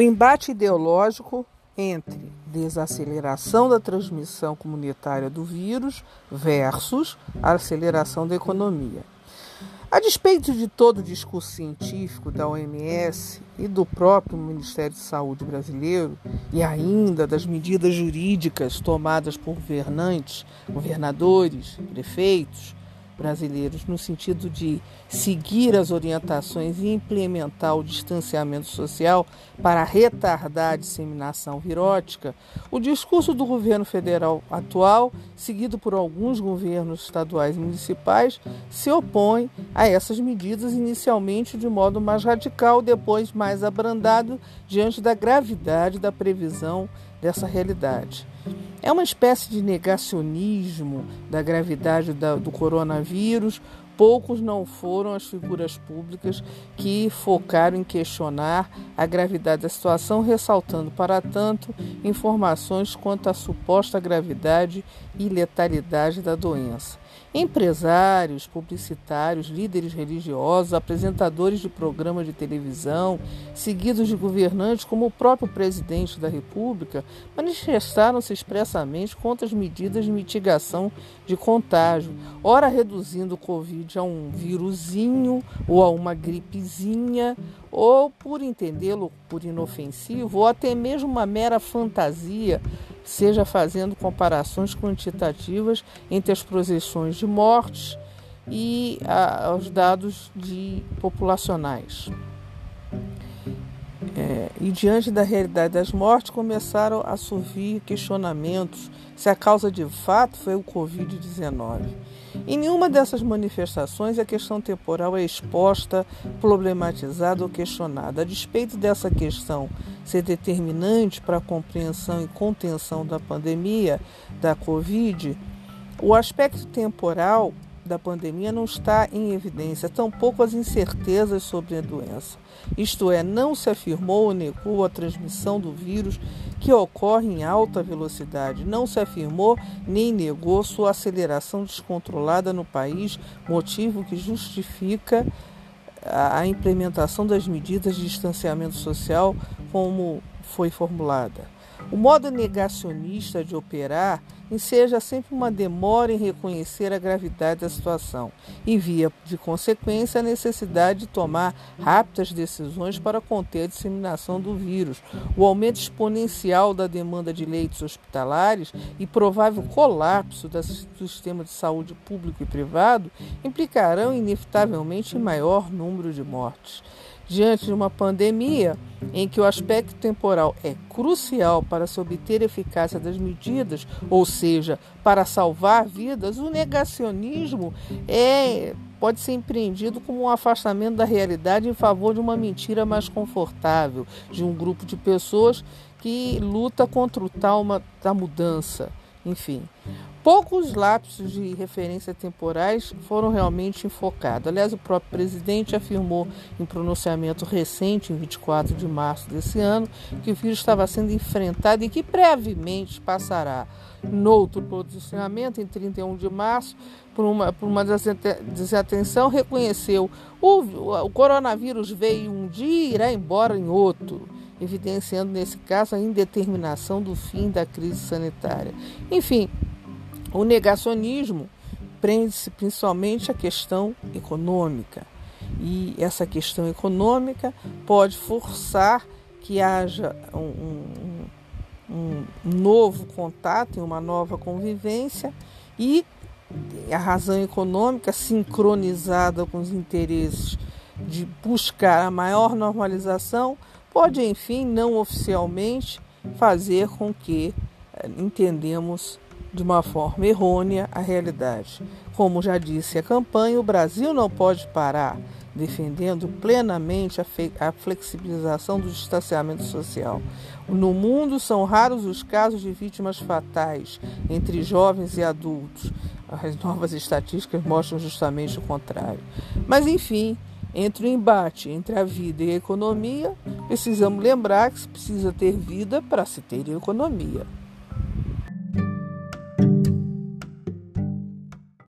O embate ideológico entre desaceleração da transmissão comunitária do vírus versus aceleração da economia. A despeito de todo o discurso científico da OMS e do próprio Ministério de Saúde brasileiro, e ainda das medidas jurídicas tomadas por governantes, governadores, prefeitos, brasileiros no sentido de seguir as orientações e implementar o distanciamento social para retardar a disseminação virótica, o discurso do governo federal atual, seguido por alguns governos estaduais e municipais, se opõe a essas medidas inicialmente de modo mais radical, depois mais abrandado diante da gravidade da previsão dessa realidade. É uma espécie de negacionismo da gravidade do coronavírus. Poucos não foram as figuras públicas que focaram em questionar a gravidade da situação, ressaltando, para tanto, informações quanto à suposta gravidade e letalidade da doença. Empresários, publicitários, líderes religiosos, apresentadores de programas de televisão, seguidos de governantes como o próprio presidente da República, manifestaram-se expressamente contra as medidas de mitigação de contágio, ora reduzindo o Covid a um vírusinho ou a uma gripezinha, ou por entendê-lo por inofensivo, ou até mesmo uma mera fantasia seja fazendo comparações quantitativas entre as projeções de mortes e a, os dados de populacionais. E diante da realidade das mortes, começaram a surgir questionamentos se a causa de fato foi o Covid-19. Em nenhuma dessas manifestações a questão temporal é exposta, problematizada ou questionada. A despeito dessa questão ser determinante para a compreensão e contenção da pandemia da Covid, o aspecto temporal da pandemia não está em evidência, tampouco as incertezas sobre a doença. Isto é, não se afirmou ou negou a transmissão do vírus que ocorre em alta velocidade. Não se afirmou nem negou sua aceleração descontrolada no país, motivo que justifica a implementação das medidas de distanciamento social como foi formulada. O modo negacionista de operar enseja sempre uma demora em reconhecer a gravidade da situação e, via de consequência, a necessidade de tomar rápidas decisões para conter a disseminação do vírus. O aumento exponencial da demanda de leitos hospitalares e provável colapso do sistema de saúde público e privado implicarão inevitavelmente em maior número de mortes diante de uma pandemia em que o aspecto temporal é crucial para se obter eficácia das medidas, ou seja, para salvar vidas, o negacionismo é pode ser empreendido como um afastamento da realidade em favor de uma mentira mais confortável, de um grupo de pessoas que luta contra o trauma da mudança. Enfim, poucos lapsos de referência temporais foram realmente enfocados. Aliás, o próprio presidente afirmou em pronunciamento recente, em 24 de março desse ano, que o vírus estava sendo enfrentado e que brevemente passará. Noutro posicionamento, em 31 de março, por uma, por uma desatenção, reconheceu o, o coronavírus veio um dia e irá embora em outro evidenciando nesse caso a indeterminação do fim da crise sanitária. Enfim, o negacionismo prende-se principalmente à questão econômica. E essa questão econômica pode forçar que haja um, um, um novo contato e uma nova convivência e a razão econômica sincronizada com os interesses de buscar a maior normalização pode, enfim, não oficialmente, fazer com que eh, entendemos de uma forma errônea a realidade. Como já disse a campanha, o Brasil não pode parar, defendendo plenamente a flexibilização do distanciamento social. No mundo, são raros os casos de vítimas fatais entre jovens e adultos. As novas estatísticas mostram justamente o contrário. Mas, enfim, entre o embate entre a vida e a economia, precisamos lembrar que se precisa ter vida para se ter economia.